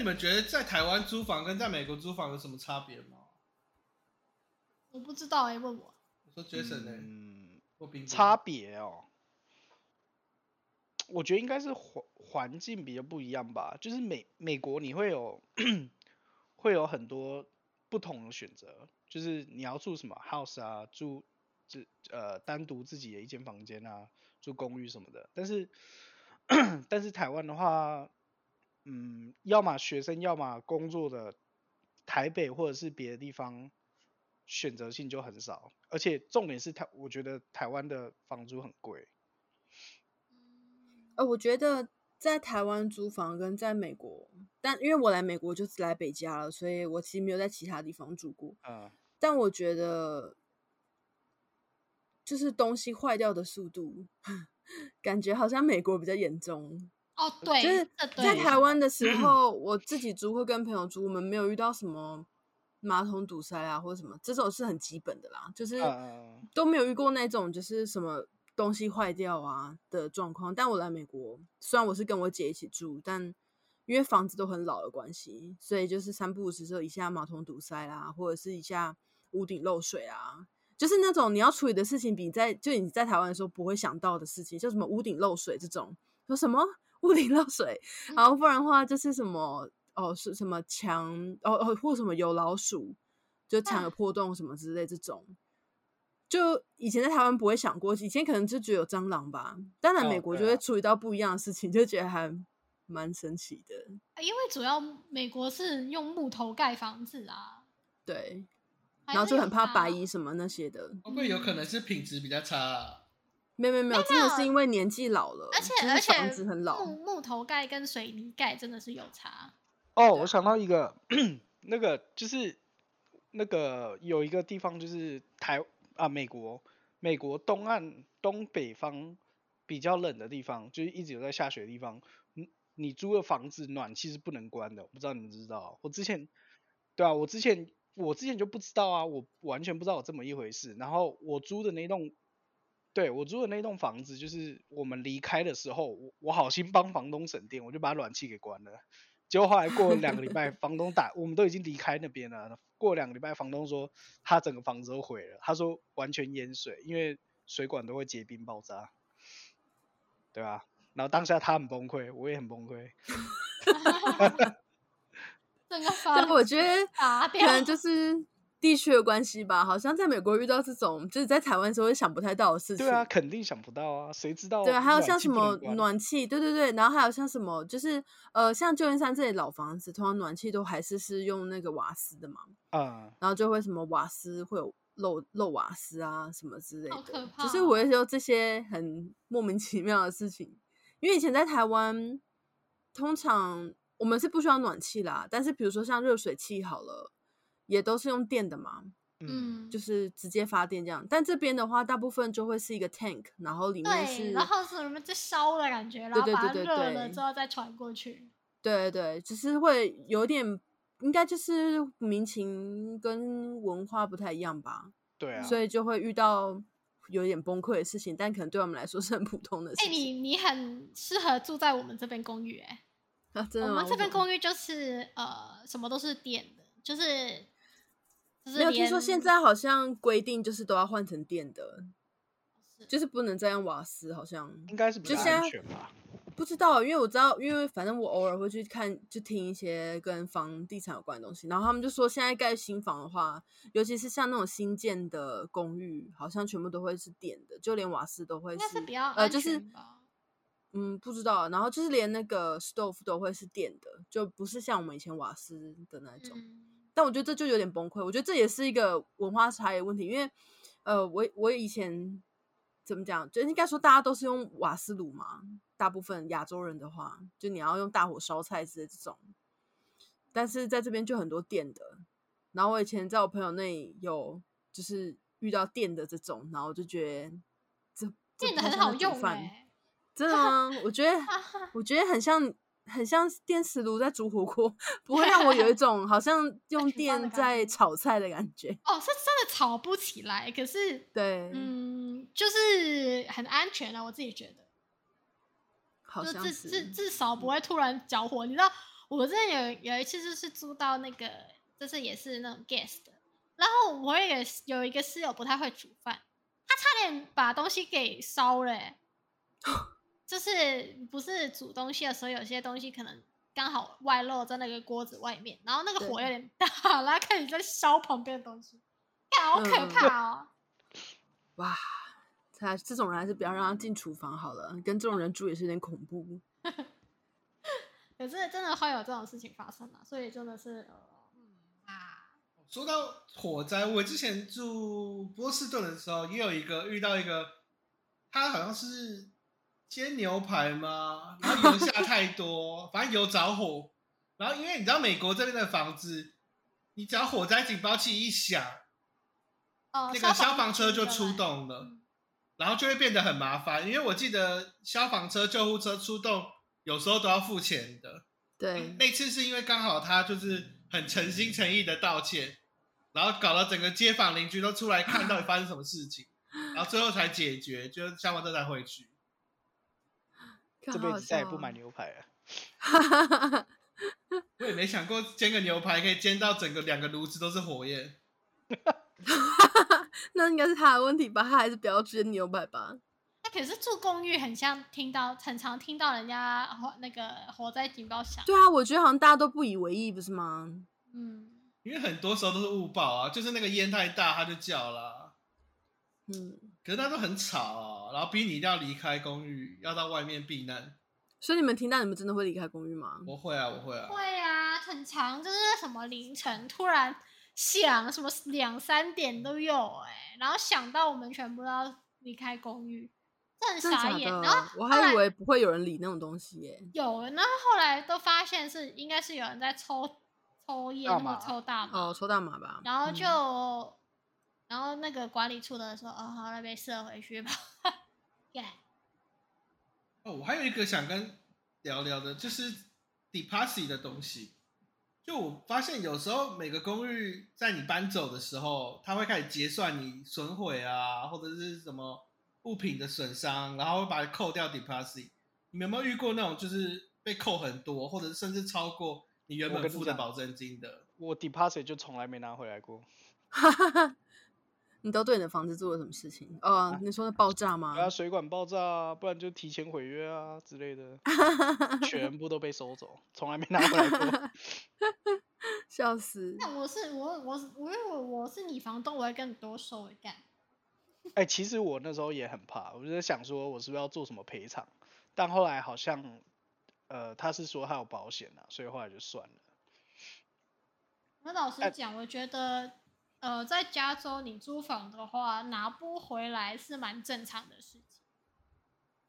你们觉得在台湾租房跟在美国租房有什么差别吗？我不知道哎、问我。我说 Jason 呢？嗯，或冰冰差别哦，我觉得应该是环环境比较不一样吧。就是美美国你会有 会有很多不同的选择，就是你要住什么 house 啊，住自呃单独自己的一间房间啊，住公寓什么的。但是 但是台湾的话，嗯，要么学生，要么工作的，台北或者是别的地方，选择性就很少，而且重点是台，我觉得台湾的房租很贵。呃，我觉得在台湾租房跟在美国，但因为我来美国就只来北加了，所以我其实没有在其他地方住过。嗯，但我觉得，就是东西坏掉的速度，感觉好像美国比较严重。哦，对，就是在台湾的时候，我自己租会跟朋友租，我们没有遇到什么马桶堵塞啊或者什么，这种是很基本的啦，就是嗯都没有遇过那种就是什么东西坏掉啊的状况。但我来美国，虽然我是跟我姐一起住，但因为房子都很老的关系，所以就是三不五时就一下马桶堵塞啦，或者是一下屋顶漏水啊。就是那种你要处理的事情，比在就你在台湾的时候不会想到的事情，像什么屋顶漏水这种，说什么屋顶漏水，然后不然的话就是什么哦是什么墙哦哦或什么有老鼠，就墙有破洞什么之类这种。就以前在台湾不会想过，以前可能就觉得有蟑螂吧，当然哦美国就会处理到不一样的事情，就觉得还蛮神奇的。因为主要美国是用木头盖房子啊，对，然后就很怕白蚁什么那些的。会不会有可能是品质比较差、啊？没有没有没有，真的是因为年纪老了，而且而且房子很老。木木头盖跟水泥盖真的是有差。哦，我想到一个，那个就是那个有一个地方就是台啊美国美国东岸东北方比较冷的地方，就是一直有在下雪的地方，你你租的房子暖气是不能关的，我不知道你们知不知道？我之前对啊，我之前我之前就不知道啊，我完全不知道有这么一回事。然后我租的那栋，对我租的那栋房子，就是我们离开的时候，我我好心帮房东省电，我就把暖气给关了。结果后来过了两个礼拜，房东打，我们都已经离开那边了。过两个礼拜，房东说他整个房子都毁了，他说完全淹水，因为水管都会结冰爆炸，对吧、然后当下他很崩溃，我也很崩溃。整个房但我觉得可能就是地区的关系吧，好像在美国遇到这种，就是在台湾时候会想不太到的事情。对啊，肯定想不到啊，谁知道？对啊，还有像什么暖气对对对，然后还有像什么，就是呃，像旧金山这里老房子，通常暖气都还是是用那个瓦斯的嘛，啊、然后就会什么瓦斯会有漏漏瓦斯啊什么之类的，怕就是我会说这些很莫名其妙的事情，因为以前在台湾，通常我们是不需要暖气啦，但是比如说像热水器好了，也都是用电的嘛，嗯，嗯，就是直接发电这样，但这边的话，大部分就会是一个 tank，然后里面，是然后是什么在烧的感觉，然后对热了之后再传过去。对对，只是会有点，应该就是民情跟文化不太一样吧，对啊，所以就会遇到有点崩溃的事情，但可能对我们来说是很普通的事哎、情。你你很适合住在我们这边公寓、哎，啊，真的吗？我们这边公寓就是呃，什么都是电的，就是就是没有听连说现在好像规定就是都要换成电的，是就是不能再用瓦斯，好像应该是比较就现在安全吧。不知道，因为我知道，因为反正我偶尔会去看，就听一些跟房地产有关的东西，然后他们就说，现在盖新房的话，尤其是像那种新建的公寓，好像全部都会是电的，就连瓦斯都会是比较呃，就是嗯，不知道，然后就是连那个 stove 都会是电的，就不是像我们以前瓦斯的那种。嗯但我觉得这就有点崩溃，我觉得这也是一个文化差异的问题，因为呃，我我以前怎么讲，就应该说大家都是用瓦斯炉嘛，大部分亚洲人的话，就你要用大火烧菜之类这种，但是在这边就很多电的，然后我以前在我朋友那里有就是遇到电的这种，然后我就觉得这这电的很好用真的吗？我觉得 我觉得很像很像电磁炉在煮火锅，不会让我有一 种好像用电在炒菜的感觉。哦，是真的炒不起来，可是对，嗯，就是很安全啊，我自己觉得，好像就至至。至少不会突然着火。你知道我之前有有一次就是租到那个，就是也是那种 guest 的，然后我也有一个室友不太会煮饭，他差点把东西给烧了欸、就是不是煮东西的时候，有些东西可能刚好外露在那个锅子外面，然后那个火有点大，然后开始在烧旁边的东西，看好可嗯怕哦！哇，他这种人还是不要让他进厨房好了，跟这种人住也是有点恐怖。可是真的会有这种事情发生啊，所以真的是呃，嗯啊，说到火灾，我之前住波士顿的时候，也有一个遇到一个，他好像是煎牛排吗？然后油下太多，反正油着火。然后因为你知道美国这边的房子，你只要火灾警报器一响，哦，那个消防车就就出动了，嗯然后就会变得很麻烦。因为我记得消防车、救护车出动有时候都要付钱的。对，那次是因为刚好他就是很诚心诚意的道歉，然后搞到整个街坊邻居都出来看到底发生什么事情，然后最后才解决，就是消防车才回去。这辈子再也不买牛排了。牛。我也没想过煎个牛排可以煎到整个两个炉子都是火焰。那应该是他的问题吧？他还是不要煎牛排吧？那可是住公寓，很像听到，很常听到人家火那个火灾警报响。对啊，我觉得好像大家都不以为意，不是吗？嗯，因为很多时候都是误报啊，就是那个烟太大他就叫了，嗯，可是他都很吵哦，然后逼你一定要离开公寓，要到外面避难。所以你们听到，你们真的会离开公寓吗？我会啊，我会啊。会啊，很长，就是什么凌晨突然响，什么两三点都有哎、然后想到我们全部都要离开公寓，这很真傻眼。然的后？我还以为不会有人理那种东西耶。有，然后后来都发现是应该是有人在抽抽烟或大麻抽大麻，哦，抽大麻吧。然后嗯就、然后那个管理处的说，哦，好了，没事，回去吧。yeah. 哦，我还有一个想跟聊聊的，就是 deposit 的东西。就我发现有时候每个公寓在你搬走的时候，他会开始结算你损毁啊，或者是什么物品的损伤，然后会把它扣掉 deposit。你们有没有遇过那种就是被扣很多，或者甚至超过你原本付的保证金的？我 deposit 就从来没拿回来过。你都对你的房子做了什么事情？哦，你说的爆炸吗？啊，水管爆炸啊，不然就提前毁约啊之类的，全部都被收走，从来没拿回来过。笑死！那我是我我是我因为我我是你房东，我会跟你多收一干。哎、其实我那时候也很怕，我就在想说，我是不是要做什么赔偿？但后来好像，呃，他是说他有保险啊，所以后来就算了。那老实哎讲，我觉得，呃，在加州你租房的话，拿不回来是蛮正常的事情。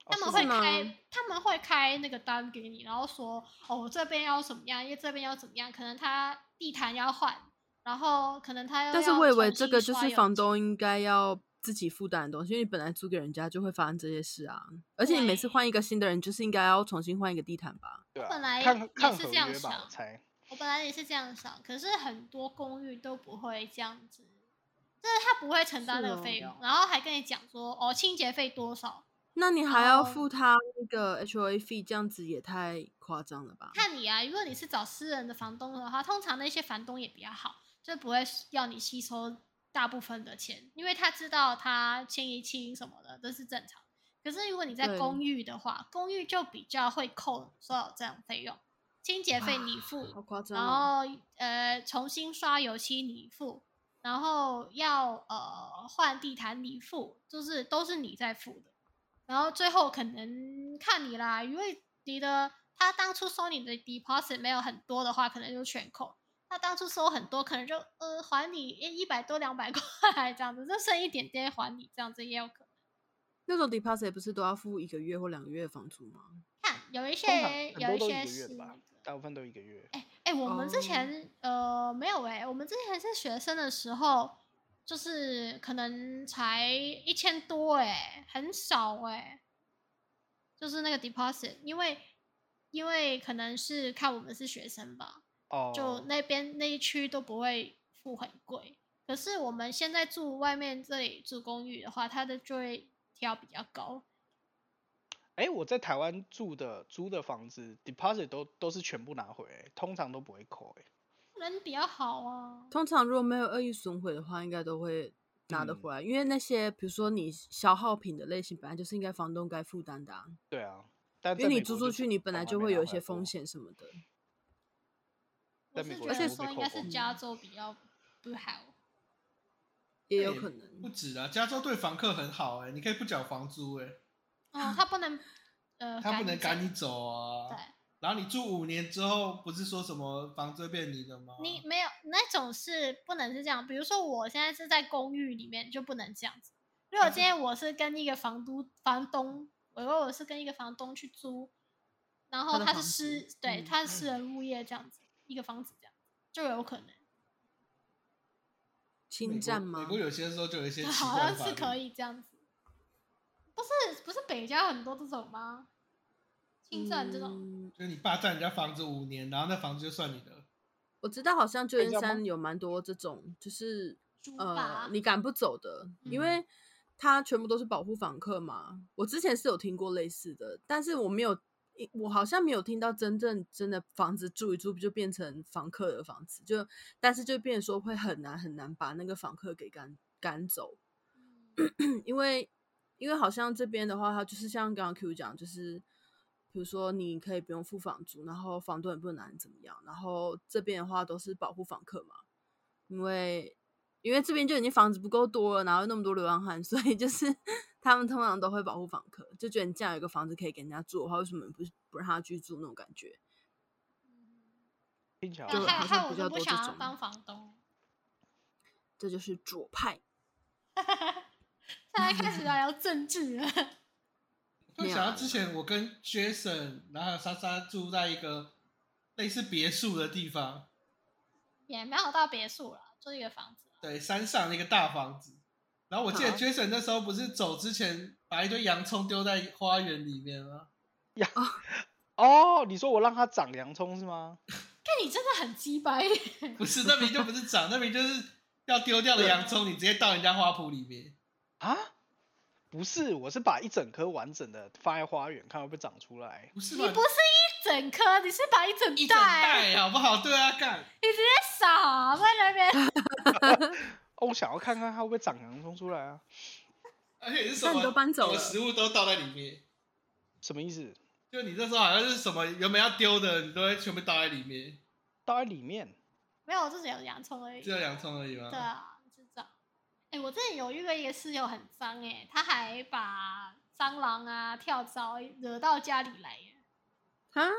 哦他们会吗开，他们会开那个单给你，然后说，哦，这边要怎么样，因为这边要怎么样，可能他地毯要换，然后可能他要。但是我以为这个就是房东应该要自己负担的东西，因为你本来租给人家就会发生这些事啊。而且你每次换一个新的人，就是应该要重新换一个地毯吧？对啊，本来看也看合是这样约吧，想我猜。我本来也是这样想，可是很多公寓都不会这样子，就是他不会承担那个费用，然后还跟你讲说，哦，清洁费多少，那你还要哦付他那个 HOA fee，这样子也太夸张了吧？看你啊，如果你是找私人的房东的话，通常那些房东也比较好，就不会要你吸收大部分的钱，因为他知道他清一清什么的都是正常。可是如果你在公寓的话，公寓就比较会扣所有这样费用，清洁费你付，好夸张然哦！后呃重新刷油漆你付，然后要呃换地毯你付，就是都是你在付的。然后最后可能看你啦，因为你的他当初收你的 deposit 没有很多的话，可能就全扣。他当初收很多，可能就呃还你一百多两百块这样子，就剩一点点还你，这样子也有可能。那种 deposit 不是都要付一个月或两个月的房租吗？看有一些有一些是大部分都一个月。哎哎，我们之哦前、呃没有哎、我们之前是学生的时候，就是可能才一千多哎、很少哎、就是那个 deposit，因为因为可能是看我们是学生吧，哦，就那边那一区都不会付很贵。可是我们现在住外面这里住公寓的话，它的就会挑比较高。哎、哎，我在台湾住的租的房子，deposit 都都是全部拿回，通常都不会扣，哎，人比较好啊。通常如果没有恶意损毁的话，应该都会拿得嗯回来，因为那些比如说你消耗品的类型，本来就是应该房东该负担的、啊，对啊，但因为你租出去，你本来就会有一些风。险什么的。我在美是觉得国全部被说应该是加州比较不好。也有可能不止啊，加州对房客很好哎、你可以不缴房租哎、哦，他不能呃，他不能赶你走啊。对。然后你住五年之后，不是说什么房子会变你的吗？你没有那种是不能是这样，比如说我现在是在公寓里面就不能这样子。如果今天我是跟一个房都房东，我如果我是跟一个房东去租，然后他是私对嗯他是私人物业这样子，一个房子这样就有可能，侵占吗美？国有些时候就有一些好像是可以这样子。不是不是北家很多这种吗？侵占这种，嗯就是你霸占人家房子五年，然后那房子就算你的。我知道好像旧金山有蛮多这种，就是租呃，你赶不走的，因嗯为它全部都是保护房客嘛。我之前是有听过类似的，但是我没有，我好像没有听到真正真的房子住一住就变成房客的房子，就但是就变成说会很难很难把那个房客给赶赶走，嗯 因为因为好像这边的话，它就是像刚刚 Q 讲，就是比如说你可以不用付房租，然后房东也不能拿你怎么样，然后这边的话都是保护房客嘛，因为因为这边就已经房子不够多了，然后又那么多流浪汉，所以就是他们通常都会保护房客，就觉得你这样有一个房子可以给人家住的话，为什么你不不让他居住那种感觉？听起来就好像比较害我不多这种想要当房东。这就是左派。现在开始聊聊政治了。就想到之前我跟 Jason，然后莎莎住在一个类似别墅的地方，也没有到别墅了，就一个房子。对，山上的一个大房子。然后我记得好 Jason 那时候不是走之前把一堆洋葱丢在花园里面吗？哦，你说我让它长洋葱是吗？看你真的很鸡掰，不是，那名就不是长，那名就是要丢掉的洋葱，你直接到人家花圃里面。啊？不是，我是把一整颗完整的放在花园，看会不会长出来。不是吧？你不是一整颗，你是把一整一整袋，袋好不好？对啊，干。你直接撒在那边。哦，我想要看看它会不会长洋葱出来啊？而且是什那你么？都搬走了什么食物都倒在里面。什么意思？就你那时候好像是什么原本要丢的，你都会全部倒在里面，倒在里面。没有，就只有洋葱而已。只有洋葱而已吗？对啊。哎、我之前有遇过一个室友很脏哎，他还把蟑螂啊、跳蚤惹到家里来耶。啊？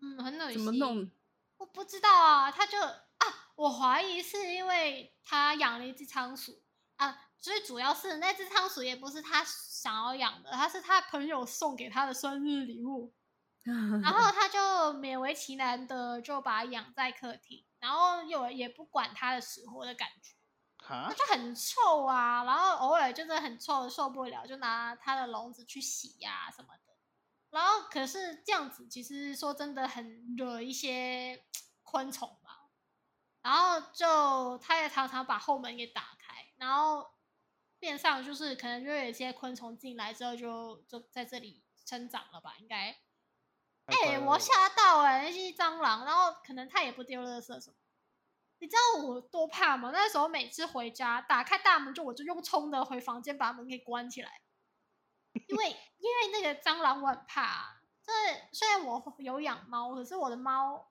嗯，很恶心。怎么弄？我不知道啊，他就啊，我怀疑是因为他养了一只仓鼠啊，最主要是那只仓鼠也不是他想要养的，他是他朋友送给他的生日礼物，然后他就勉为其难的就把它养在客厅，然后又也不管它的死活的感觉？就很臭啊，然后偶尔就是很臭受不了，就拿它的笼子去洗呀、什么的。然后可是这样子，其实说真的很惹一些昆虫吧。然后就他也常常把后门给打开，然后变上就是可能就有一些昆虫进来之后就就在这里生长了吧，应该。哎、我吓到哎、那些蟑螂，然后可能他也不丢垃圾什么。你知道我多怕吗？那时候每次回家，打开大门就我就用冲的回房间把门给关起来，因为因为那个蟑螂我很怕、啊。这虽然我有养猫，可是我的猫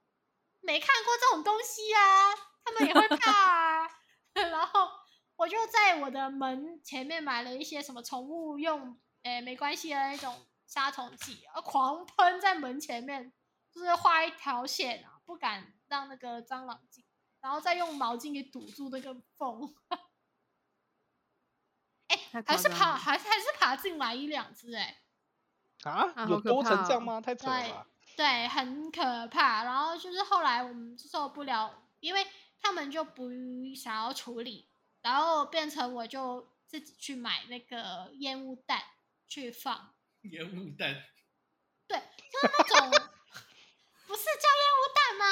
没看过这种东西啊，它们也会怕啊。然后我就在我的门前面买了一些什么宠物用，诶、没关系的那种杀虫剂，啊，狂喷在门前面，就是画一条线啊，不敢让那个蟑螂进，然后再用毛巾给堵住那个缝。哎、还是爬，还是还还是爬进来一两只哎、啊啊？有多成这样吗？太扯了对很可怕。然后就是后来我们受不了，因为他们就不想要处理，然后变成我就自己去买那个烟雾弹去放。烟雾弹，对，就是那种不是叫烟雾弹吗？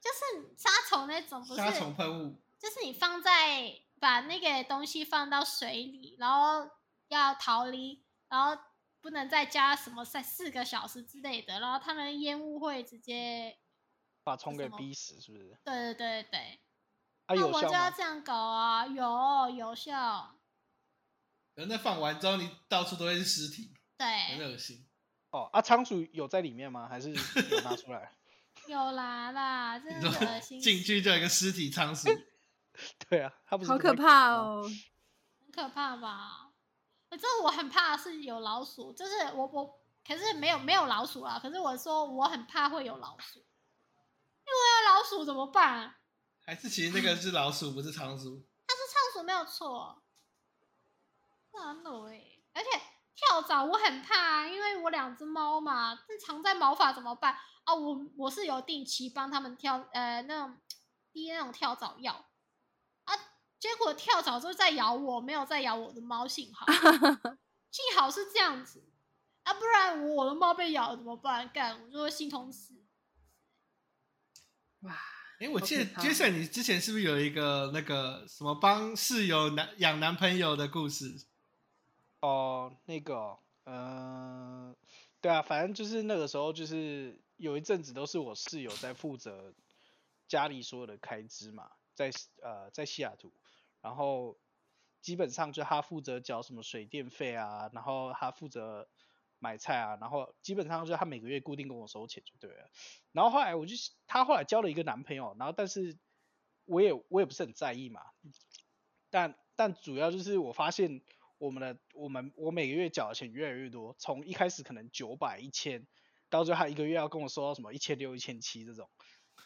就是杀虫那种，不是杀虫喷雾，就是你放在把那个东西放到水里，然后要逃离，然后不能再加什么三四个小时之类的，然后他们烟雾会直接，把虫给逼死，是不是？对对对对，啊，那我就有效吗？要这样搞啊，有有效，然后那放完之后，你到处都会是尸体，对很，恶心。哦，啊，仓鼠有在里面吗？还是有拿出来？有啦啦，真你的说恶 进去就有一个尸体仓鼠，对啊，他不是好可！怕哦！很可怕吧？反正我很怕是有老鼠，就是我我可是没有没有老鼠啊，可是我说我很怕会有老鼠，因为有老鼠怎么办？还是其实那个是老鼠，不是仓鼠？它是仓鼠没有错，真的哎，而且跳蚤我很怕啊，因为我两只猫嘛，这藏在毛发怎么办啊？我我是有定期帮他们跳呃那种滴那种跳蚤药啊，结果跳蚤就在咬我，没有在咬我的猫，幸好 幸好是这样子啊，不然我的猫被咬了怎么办？干我就会心痛死。哇，哎，我记得 Jason，你之前是不是有一个那个什么帮室友男养男朋友的故事？哦，那个哦，嗯、对啊，反正就是那个时候，就是有一阵子都是我室友在负责家里所有的开支嘛，在呃在西雅图，然后基本上就他负责缴什么水电费啊，然后他负责买菜啊，然后基本上就是他每个月固定跟我收钱就对了。然后后来我就她后来交了一个男朋友，然后但是我也我也不是很在意嘛，但但主要就是我发现我们的我们我每个月缴的钱越来越多，从一开始可能九百一千，到最后他一个月要跟我收到什么一千六一千七这种，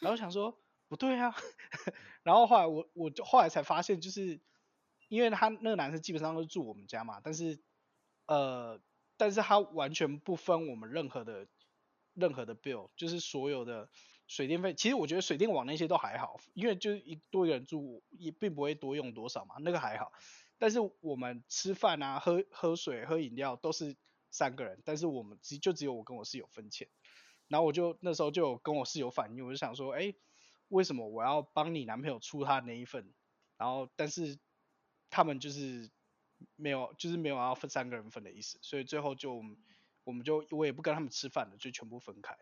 然后想说不对啊，然后后来我我就后来才发现，就是因为他那个男生基本上都住我们家嘛，但是呃，但是他完全不分我们任何的任何的 bill，就是所有的水电费，其实我觉得水电网那些都还好，因为就一多一个人住也并不会多用多少嘛，那个还好。但是我们吃饭啊、喝喝水、喝饮料都是三个人，但是我们只就只有我跟我室友分钱。然后我就那时候就有跟我室友反映，我就想说，哎，为什么我要帮你男朋友出他那一份？然后但是他们就是没有，就是没有要分三个人分的意思，所以最后就我们就我也不跟他们吃饭了，就全部分开，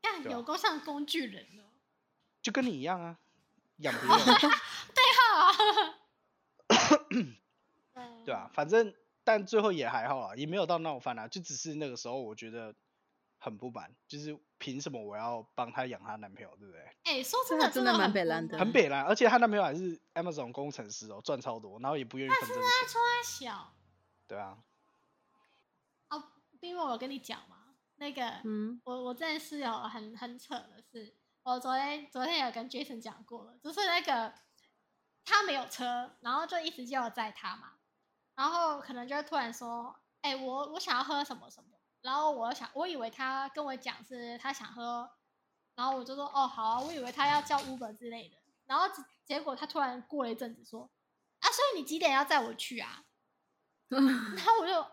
干对啊有够像工具人哦。就跟你一样啊，养不用。对啊，反正但最后也还好啊，也没有到闹翻啊，就只是那个时候我觉得很不满，就是凭什么我要帮她养她男朋友，对不对？哎、说真的真的蛮北蓝的很北蓝，而且她男朋友还是 Amazon 工程师哦，赚超多，然后也不愿意分这个钱，他小对啊，哦，因为我有跟你讲嘛，那个，嗯，我我真的是有很很扯的是，我昨天昨天有跟 Jason 讲过了，就是那个他没有车，然后就一直叫我载他嘛，然后可能就会突然说，哎、我我想要喝什么什么，然后我想我以为他跟我讲是他想喝，然后我就说哦好啊，我以为他要叫 Uber 之类的，然后结果他突然过了一阵子说，啊，所以你几点要载我去啊？然后我就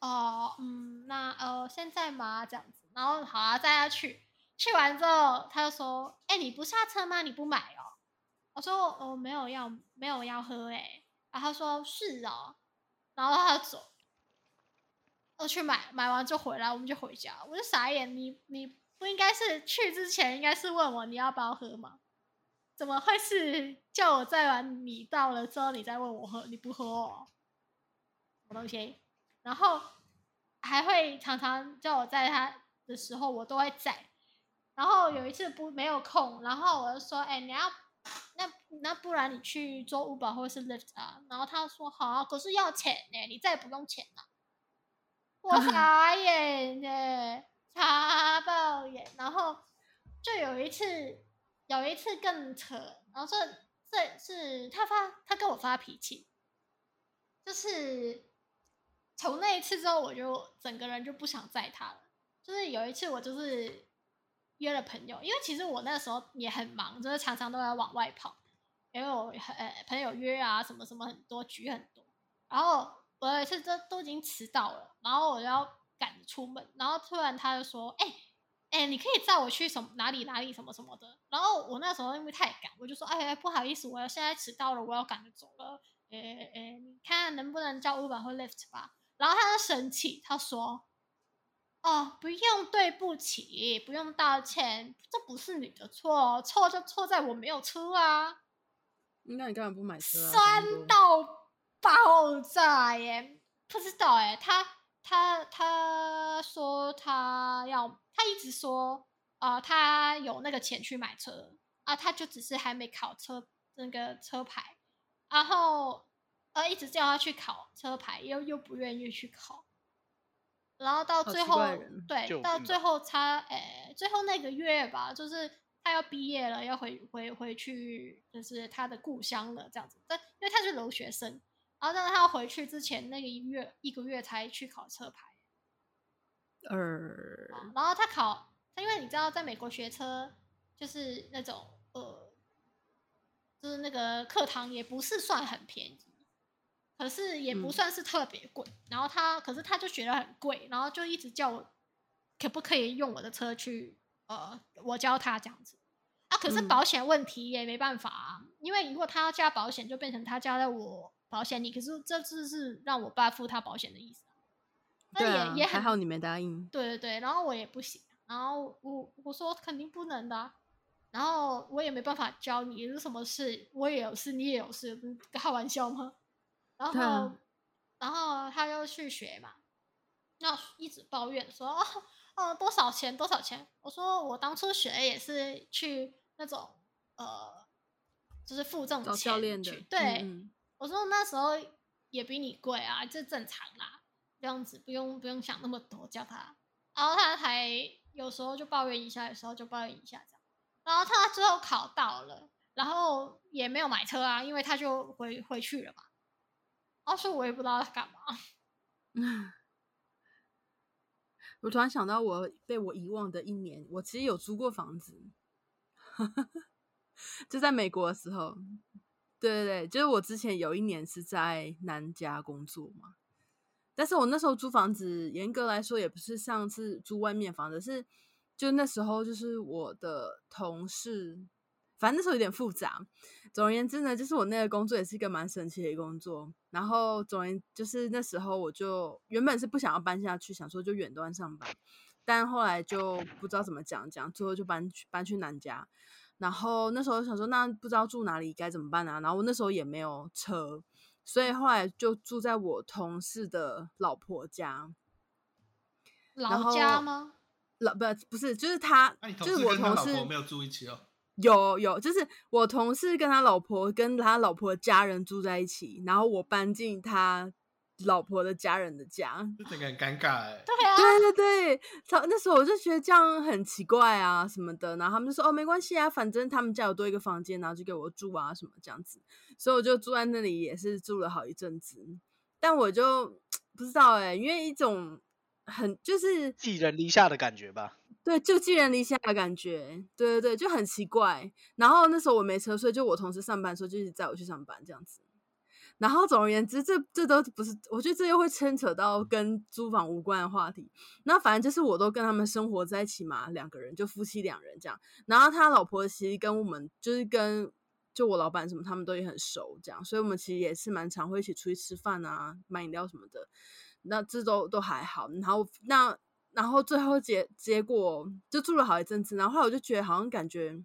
哦，嗯，那呃，现在吗？这样子，然后好啊，载他去。去完之后，他就说：“哎、你不下车吗？你不买哦？”我说：“我、没有要，没有要喝。”哎，然后他说：“是哦。”然后他走，我去买，买完就回来，我们就回家。我就傻眼，你你不应该是去之前应该是问我你要不要喝吗？怎么会是叫我载完你到了之后你再问我喝？你不喝哦？什么东西？然后还会常常叫我载他的时候，我都会载。然后有一次不没有空，然后我就说：“哎、你要那那不然你去做 Uber 或是 Lyft 啊？”然后他说：“好啊，可是要钱呢，你再也不用钱了、我 傻眼呢，傻爆眼。然后就有一次，有一次更扯，然后这这是他发他跟我发脾气，就是从那一次之后，我就整个人就不想载他了。就是有一次我就是约了朋友，因为其实我那时候也很忙，就是常常都要往外跑，因为我很呃朋友约啊什么什么很多局很多，然后我有一次都都已经迟到了，然后我就要赶着出门，然后突然他就说：“哎、哎、你可以载我去什么哪里哪里什么什么的。”然后我那时候因为太赶，我就说：“哎、不好意思，我要现在迟到了，我要赶着走了。哎哎哎，你看能不能叫 Uber 或 Lyft 吧？”然后他就生气，他说：“哦，不用对不起，不用道歉，这不是你的错，错就错在我没有车啊，那你干嘛不买车啊？酸到爆炸耶！不知道哎，他他他说他要，他一直说啊、他有那个钱去买车啊，他就只是还没考车那个车牌，然后呃一直叫他去考车牌，又又不愿意去考。然后到最后对，到最后他，诶，最后那个月吧，就是他要毕业了，要回回回去，就是他的故乡了，这样子。但因为他是留学生，然后但是他要回去之前那个一月一个月才去考车牌。呃，啊然后他考，他因为你知道，在美国学车就是那种呃，就是那个课堂也不是算很便宜，可是也不嗯算是特别贵。然后他，可是他就觉得很贵，然后就一直叫我可不可以用我的车去呃，我教他这样子。啊，可是嗯保险问题也没办法啊，因为如果他要加保险，就变成他加在我保险里，可是这次是让我爸付他保险的意思啊。那也也很还好你没答应。对对对，然后我也不行，然后我我说肯定不能的啊、然后我也没办法教你，有什么事我也有事，你也有事，不开玩笑吗？然后、然后他就去学嘛，那一直抱怨说哦哦多少钱多少钱，我说我当初学也是去那种呃，就是付这种找教钱练的去，对，嗯我说那时候也比你贵啊，这正常啦，这样子不用不用想那么多，叫他。然后他还有时候就抱怨一下，有时候就抱怨一下这样。然后他最后考到了，然后也没有买车啊，因为他就回回去了嘛。然后所以我也不知道他干嘛。嗯。我突然想到，我被我遗忘的一年，我其实有租过房子，就在美国的时候。对对对，就是我之前有一年是在南加工作嘛，但是我那时候租房子，严格来说也不是上次租外面房子，是就那时候就是我的同事，反正那时候有点复杂。总而言之呢，就是我那个工作也是一个蛮神奇的工作。然后总而言就是那时候我就原本是不想要搬下去，想说就远端上班，但后来就不知道怎么讲讲，最后就搬去搬去南家。然后那时候想说，那不知道住哪里该怎么办啊？然后我那时候也没有车，所以后来就住在我同事的老婆家。然老家吗？老不不是，就是他就是我同事老婆没有住一起哦？有有，就是我同事跟他老婆跟他老婆的家人住在一起，然后我搬进他老婆的家人的家。这整个很尴尬哎。对啊，对对对，他那时候我就觉得这样很奇怪啊什么的，然后他们就说哦没关系啊，反正他们家有多一个房间，然后就给我住啊什么这样子，所以我就住在那里也是住了好一阵子，但我就 不知道哎、因为一种很就是寄人篱下的感觉吧。对，就寄人篱下的感觉，对对对，就很奇怪。然后那时候我没车，所以就我同事上班的时候就一直载我去上班这样子。然后总而言之，这这都不是，我觉得这又会牵扯到跟租房无关的话题。那反正就是我都跟他们生活在一起嘛，两个人就夫妻两人这样。然后他老婆其实跟我们就是跟就我老板什么，他们都也很熟这样，所以我们其实也是蛮常会一起出去吃饭啊，买饮料什么的。那这都都还好。然后那然后最后结结果就住了好一阵子，然后后来我就觉得好像感觉。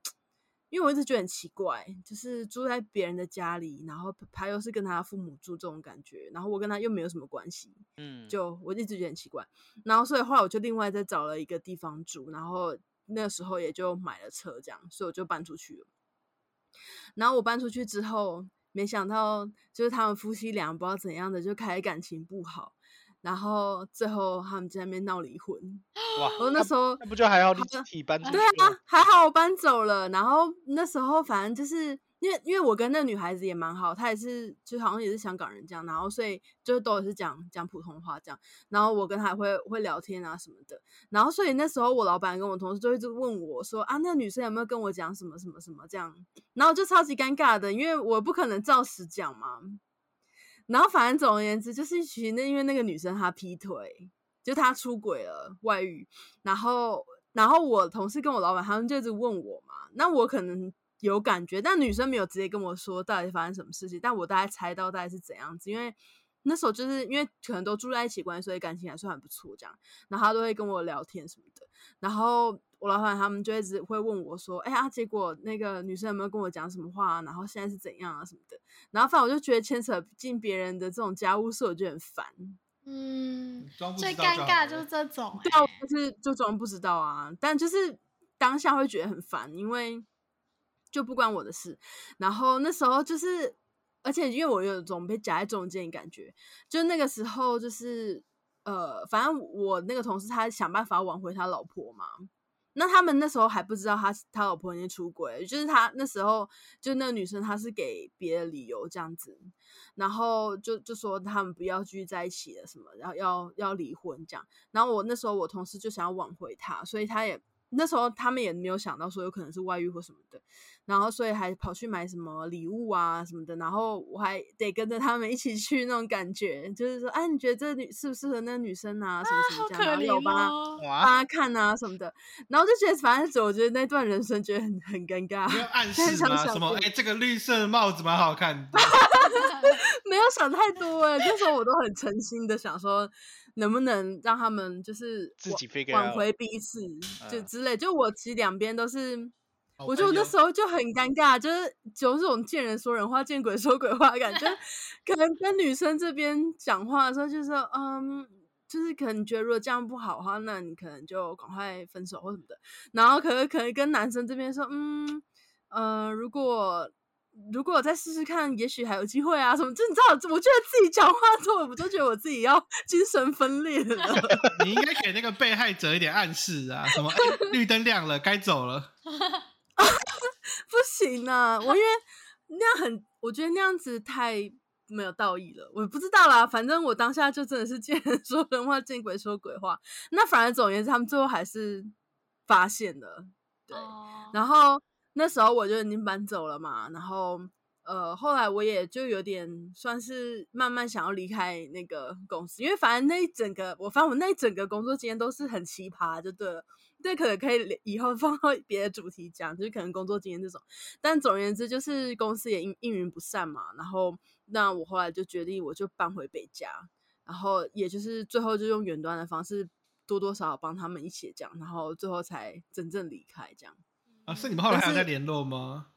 因为我一直觉得很奇怪，就是住在别人的家里，然后他又是跟他父母住这种感觉，然后我跟他又没有什么关系，嗯，就我一直觉得很奇怪。然后所以后来我就另外再找了一个地方住，然后那时候也就买了车，这样，所以我就搬出去了。然后我搬出去之后，没想到就是他们夫妻俩不知道怎样的就开始感情不好，然后最后他们在那边闹离婚。哇，我那时候那不就还要立好体搬走对？啊，还好我搬走了。然后那时候反正就是因为因为我跟那女孩子也蛮好，她也是就好像也是香港人这样，然后所以就都是讲讲普通话这样。然后我跟她会会聊天啊什么的。然后所以那时候我老板跟我同事就一直问我说啊，那女生有没有跟我讲什么什么什么这样？然后就超级尴尬的，因为我不可能照实讲嘛。然后反正总而言之，就是其实那因为那个女生她劈腿，就她出轨了，外遇，然后然后我同事跟我老板他们就一直问我嘛，那我可能有感觉，但女生没有直接跟我说到底发生什么事情，但我大概猜到大概是怎样子，因为那时候就是因为可能都住在一起关系，所以感情还算很不错这样。然后他都会跟我聊天什么的。然后我老板他们就一直会问我说：“哎呀，结果那个女生有没有跟我讲什么话？然后现在是怎样啊什么的。”然后反正我就觉得牵扯进别人的这种家务事，我就很烦。嗯，最尴尬就是这种、对啊，我就是就装不知道啊，但就是当下会觉得很烦，因为就不关我的事。然后那时候就是，而且因为我有种被夹在中间的感觉，就那个时候就是呃，反正我那个同事他想办法挽回他老婆嘛。那他们那时候还不知道他他老婆已经出轨，就是他那时候就那个女生她是给别的理由这样子，然后就就说他们不要继续在一起了什么，然后要要离婚这样。然后我那时候我同事就想要挽回他，所以他也那时候他们也没有想到说有可能是外遇或什么的，然后所以还跑去买什么礼物啊什么的，然后我还得跟着他们一起去那种感觉，就是说，哎，你觉得这女适不适合那个女生啊，什么什么好这样，然可后帮他。帮哇，他看啊什么的，然后就觉得反正我觉得那段人生觉得很很尴尬，没有暗 示吗？想想什么？就哎、这个绿色的帽子蛮好看的。没有想太多哎、那时候我都很诚心的想说，能不能让他们就是挽自己 figure 挽回彼此，就嗯之类。就我其实两边都是，我觉得我那时候就很尴尬，就是有这种见人说人话，见鬼说鬼话的感觉。可能跟女生这边讲话的时候，就是说，嗯。就是可能觉得如果这样不好的话，那你可能就赶快分手或什么的。然后可能可能跟男生这边说，嗯，呃，如果如果我再试试看，也许还有机会啊，什么？就你知道，我觉得自己讲话之后，我就觉得我自己要精神分裂了。你应该给那个被害者一点暗示啊，什么、哎绿灯亮了，该走了。不行啊，我因为那样很，我觉得那样子太没有道义了。我不知道啦，反正我当下就真的是见人说人话，见鬼说鬼话。那反而总而言之，他们最后还是发现了，对。哦然后那时候我就已经搬走了嘛，然后呃，后来我也就有点算是慢慢想要离开那个公司，因为反正那一整个，我发现我那一整个工作经验都是很奇葩，就对了。这可能可以以后放到别的主题讲，就是可能工作经验这种。但总而言之，就是公司也应应运不善嘛，然后那我后来就决定我就搬回北家，然后也就是最后就用远端的方式多多少少帮他们一起讲，然后最后才真正离开这样。啊，是你们后来还在联络吗？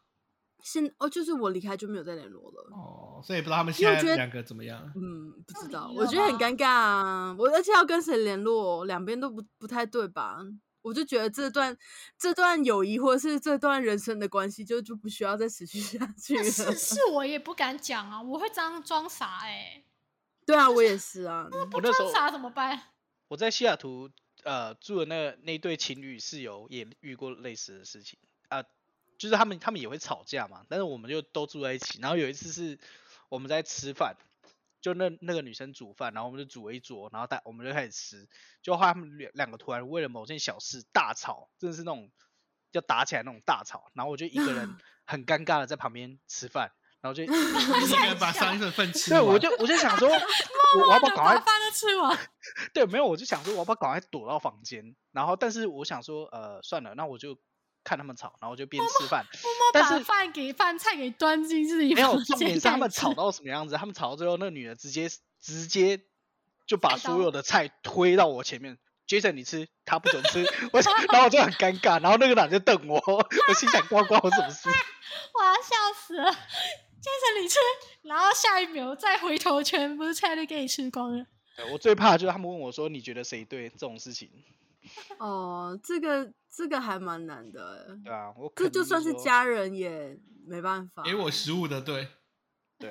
现哦，就是我离开就没有再联络了。哦，所以不知道他们因为我觉得现在两个怎么样。嗯，不知道，我觉得很吗尴尬啊。我而且要跟谁联络，两边都不不太对吧？我就觉得这段这段友谊或者是这段人生的关系就就不需要再持续下去了。是 是我也不敢讲啊，我会这样装傻哎、对啊，我也是啊。我那时候装傻怎么办？我在西雅图呃住的那那对情侣室友也遇过类似的事情啊、就是他们他们也会吵架嘛，但是我们就都住在一起。然后有一次是我们在吃饭，就那那个女生煮饭，然后我们就煮了一桌，然后大我们就开始吃，就后来他们两两个突然为了某件小事大吵，真的是那种要打起来那种大吵，然后我就一个人 很尴尬的在旁边吃饭，然后就 你一个人把上一份份吃对，我就我就想说，我我要不要赶快把饭都吃完，对，没有，我就想说我要不要赶快躲到房间，然后但是我想说，呃，算了，那我就看他们吵，然后我就边吃饭，默默把但是饭给饭菜给端进自己没有，重点是他们吵到什么样子？他们吵到最后，那个女的直接直接就把所有的菜推到我前面，Jason 你吃，他不准吃，我想然后我就很尴尬，然后那个男的瞪我，我心想关关我什么事？我要笑死了。接着你吃，然后下一秒再回头，全部菜都给你吃光了。对我最怕的就是他们问我说你觉得谁对这种事情，哦，这个这个还蛮难的，对啊，我这就算是家人也没办法。给我食物的，对，对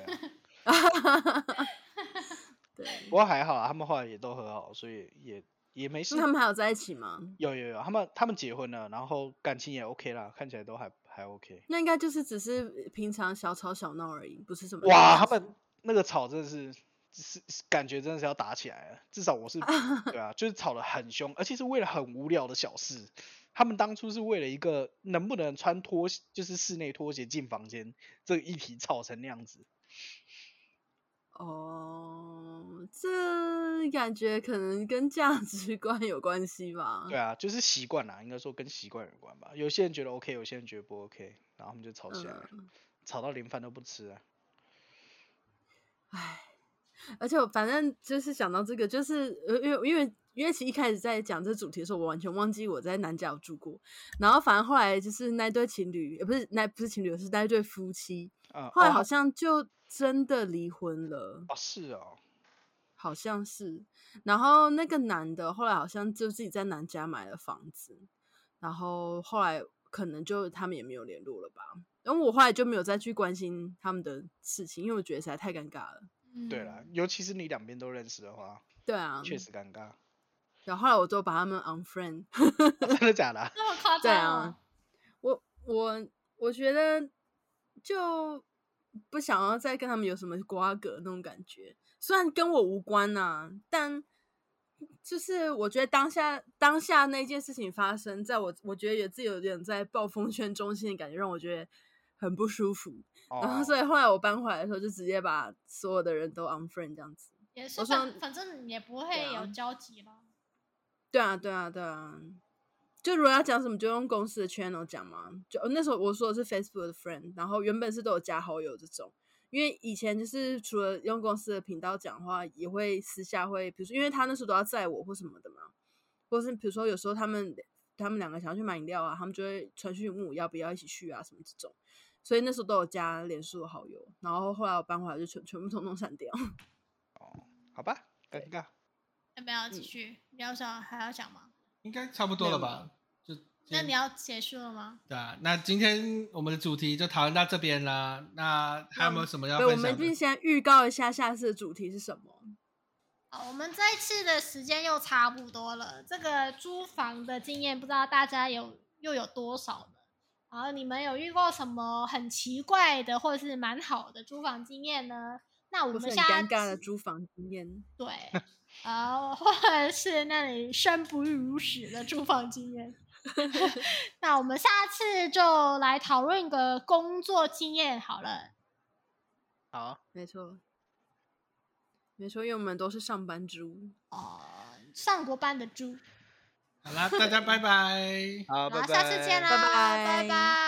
啊，对，不过还好啊，他们后来也都和好，所以也也没事那。他们还有在一起吗？有有有，他们他们结婚了，然后感情也 OK 啦，看起来都还还 OK。那应该就是只是平常小吵小闹而已，不是什么哇，他们那个吵真的是是是感觉真的是要打起来了，至少我是 对啊，就是吵得很凶，而且是为了很无聊的小事。他们当初是为了一个能不能穿拖，就是室内拖鞋进房间这个议题吵成那样子。哦，这感觉可能跟价值 观有关系吧。对啊，就是习惯啦，应该说跟习惯有关吧。有些人觉得 OK，有些人觉得不 OK，然后他们就吵起来了，嗯，吵到连饭都不吃啊。唉，而且我反正就是想到这个，就是呃，因为因为因为其实一开始在讲这主题的时候，我完全忘记我在南加有住过。然后反正后来就是那对情侣，也不是那不是情侣，是那对夫妻，啊，后来哦好像就真的离婚了，哦是哦，好像是。然后那个男的后来好像就自己在南家买了房子，然后后来可能就他们也没有联络了吧。然后我后来就没有再去关心他们的事情，因为我觉得实在太尴尬了。对了，嗯，尤其是你两边都认识的话，对啊，确实尴尬。然后后来我就把他们 unfriend。真的假的啊？那么夸对张、啊我我觉得就不想要再跟他们有什么瓜葛那种感觉，虽然跟我无关呐、但就是我觉得当下当下那件事情发生在我，我觉得也自己有点在暴风圈中心的感觉，让我觉得很不舒服。然后哦所以后来我搬回来的时候，就直接把所有的人都 unfriend 这样子。也是反反正也不会啊有交集了。对啊，对啊，对啊。就如果要讲什么，就用公司的 channel 讲嘛。就那时候我说的是 Facebook 的 friend，然后原本是都有加好友这种。因为以前就是除了用公司的频道讲话，也会私下会，比如说因为他那时候都要载我或什么的嘛，或是比如说有时候他们他们两个想要去买饮料啊，他们就会传讯问我要不要一起去啊什么这种。所以那时候都有加脸书的好友，然后后来我搬回来就全全部统统删掉。哦，好吧，尴尬。要不要继续？你要想还要讲吗？应该差不多了吧？就那你要结束了吗？对啊，那今天我们的主题就讨论到这边啦。那还有没有什么要对，我分享的？们必须先预告一下下次的主题是什么。好，我们这一次的时间又差不多了。这个租房的经验，不知道大家有又有多少呢？然后你们有遇过什么很奇怪的，或者是蛮好的租房经验呢？那我们下尴尬的租房经验。对，啊，或者是那里生不如死的租房经验。那我们下次就来讨论一个工作经验好了。好，没错，没错，因为我们都是上班族。哦、上过班的猪。好啦，大家拜拜。好，拜拜。下次见啦，拜拜拜拜